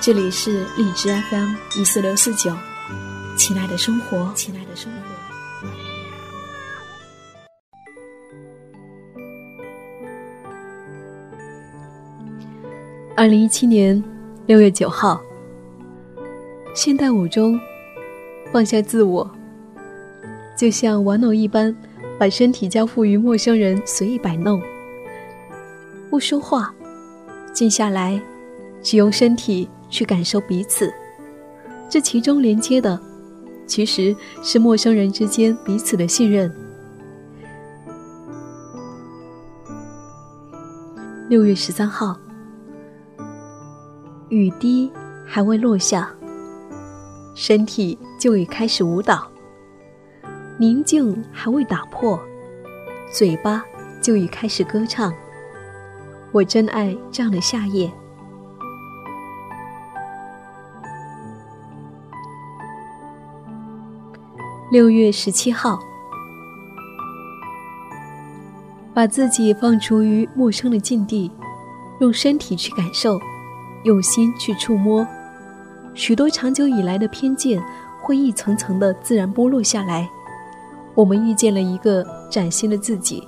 这里是荔枝 FM 一四六四九，亲爱的生活，亲爱的生活。二零一七年六月九号，现代舞中放下自我，就像玩偶一般，把身体交付于陌生人，随意摆弄，不说话，静下来。只用身体去感受彼此，这其中连接的，其实是陌生人之间彼此的信任。六月十三号，雨滴还未落下，身体就已开始舞蹈；宁静还未打破，嘴巴就已开始歌唱。我真爱这样的夏夜。六月十七号，把自己放逐于陌生的境地，用身体去感受，用心去触摸，许多长久以来的偏见会一层层的自然剥落下来。我们遇见了一个崭新的自己。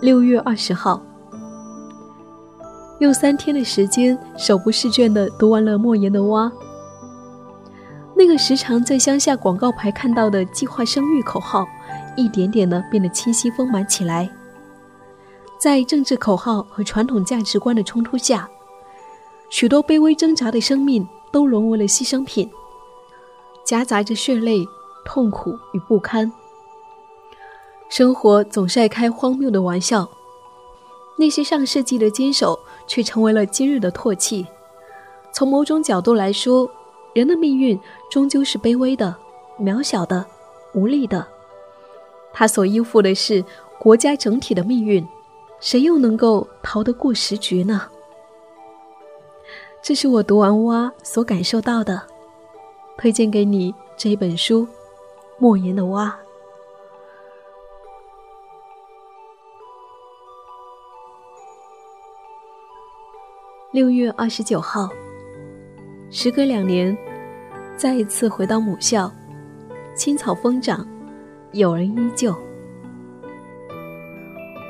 六月二十号。用三天的时间，手不释卷的读完了莫言的《蛙》。那个时常在乡下广告牌看到的计划生育口号，一点点的变得清晰丰满起来。在政治口号和传统价值观的冲突下，许多卑微挣扎的生命都沦为了牺牲品，夹杂着血泪、痛苦与不堪。生活总是爱开荒谬的玩笑。那些上世纪的坚守，却成为了今日的唾弃。从某种角度来说，人的命运终究是卑微的、渺小的、无力的。他所依附的是国家整体的命运，谁又能够逃得过时局呢？这是我读完《蛙》所感受到的，推荐给你这一本书，莫言的《蛙》。六月二十九号，时隔两年，再一次回到母校，青草疯长，友人依旧。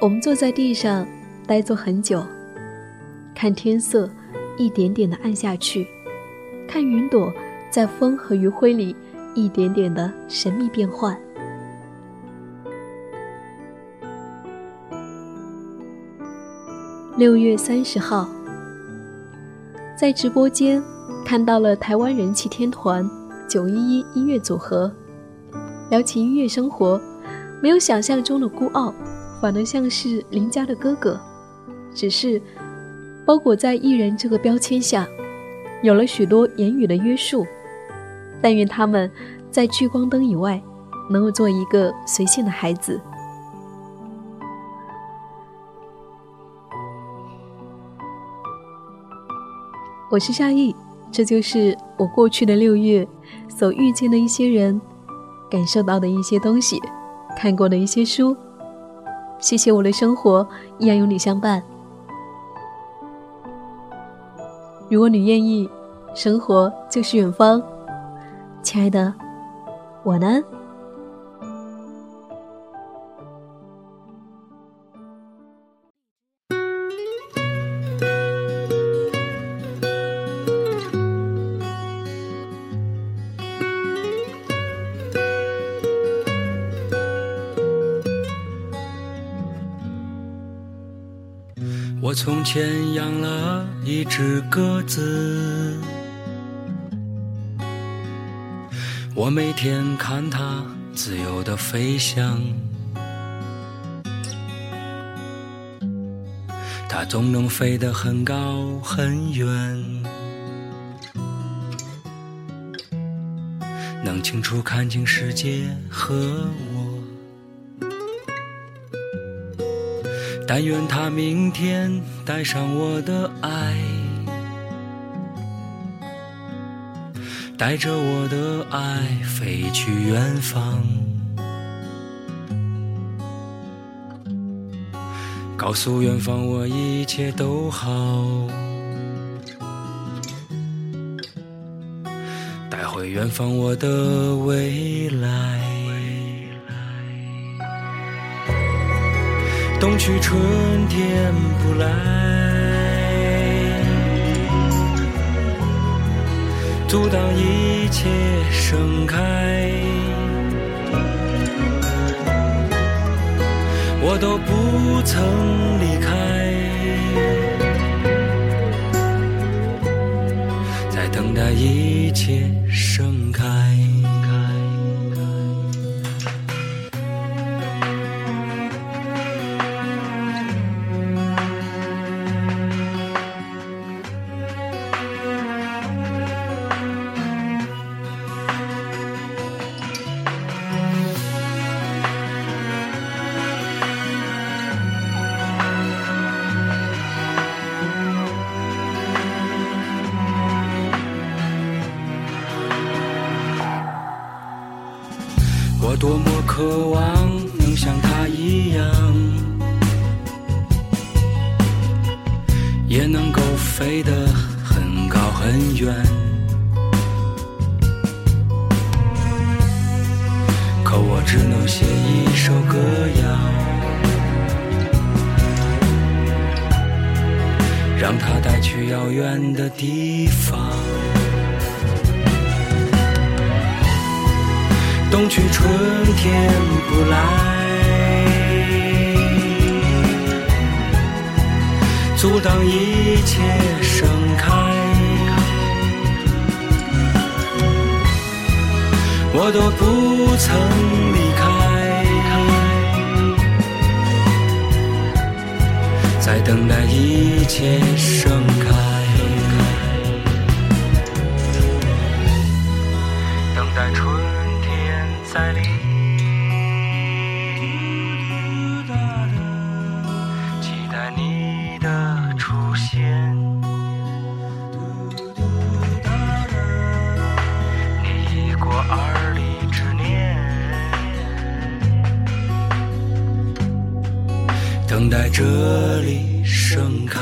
我们坐在地上，呆坐很久，看天色一点点的暗下去，看云朵在风和余晖里一点点的神秘变幻。六月三十号。在直播间看到了台湾人气天团九一一音乐组合，聊起音乐生活，没有想象中的孤傲，反而像是邻家的哥哥，只是包裹在艺人这个标签下，有了许多言语的约束。但愿他们在聚光灯以外，能够做一个随性的孩子。我是夏意，这就是我过去的六月所遇见的一些人，感受到的一些东西，看过的一些书。谢谢我的生活依然有你相伴。如果你愿意，生活就是远方，亲爱的，晚安。从前养了一只鸽子，我每天看它自由的飞翔。它总能飞得很高很远，能清楚看清世界和我。但愿他明天带上我的爱，带着我的爱飞去远方。告诉远方，我一切都好，带回远方我的未来。冬去春天不来，阻挡一切盛开。我都不曾离开，在等待一切盛开。渴望能像他一样，也能够飞得很高很远。可我只能写一首歌谣，让它带去遥远的地方。去春天不来，阻挡一切盛开。我都不曾离开，在等待一切盛等待这里盛开，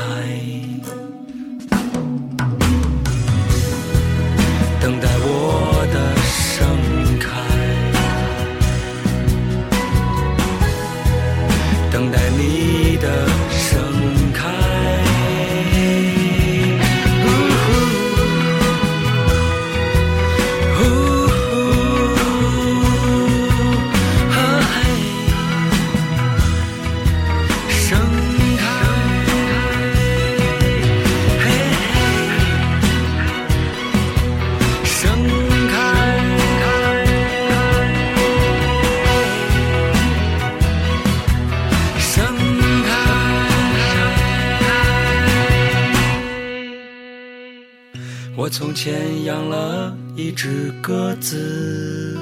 我从前养了一只鸽子。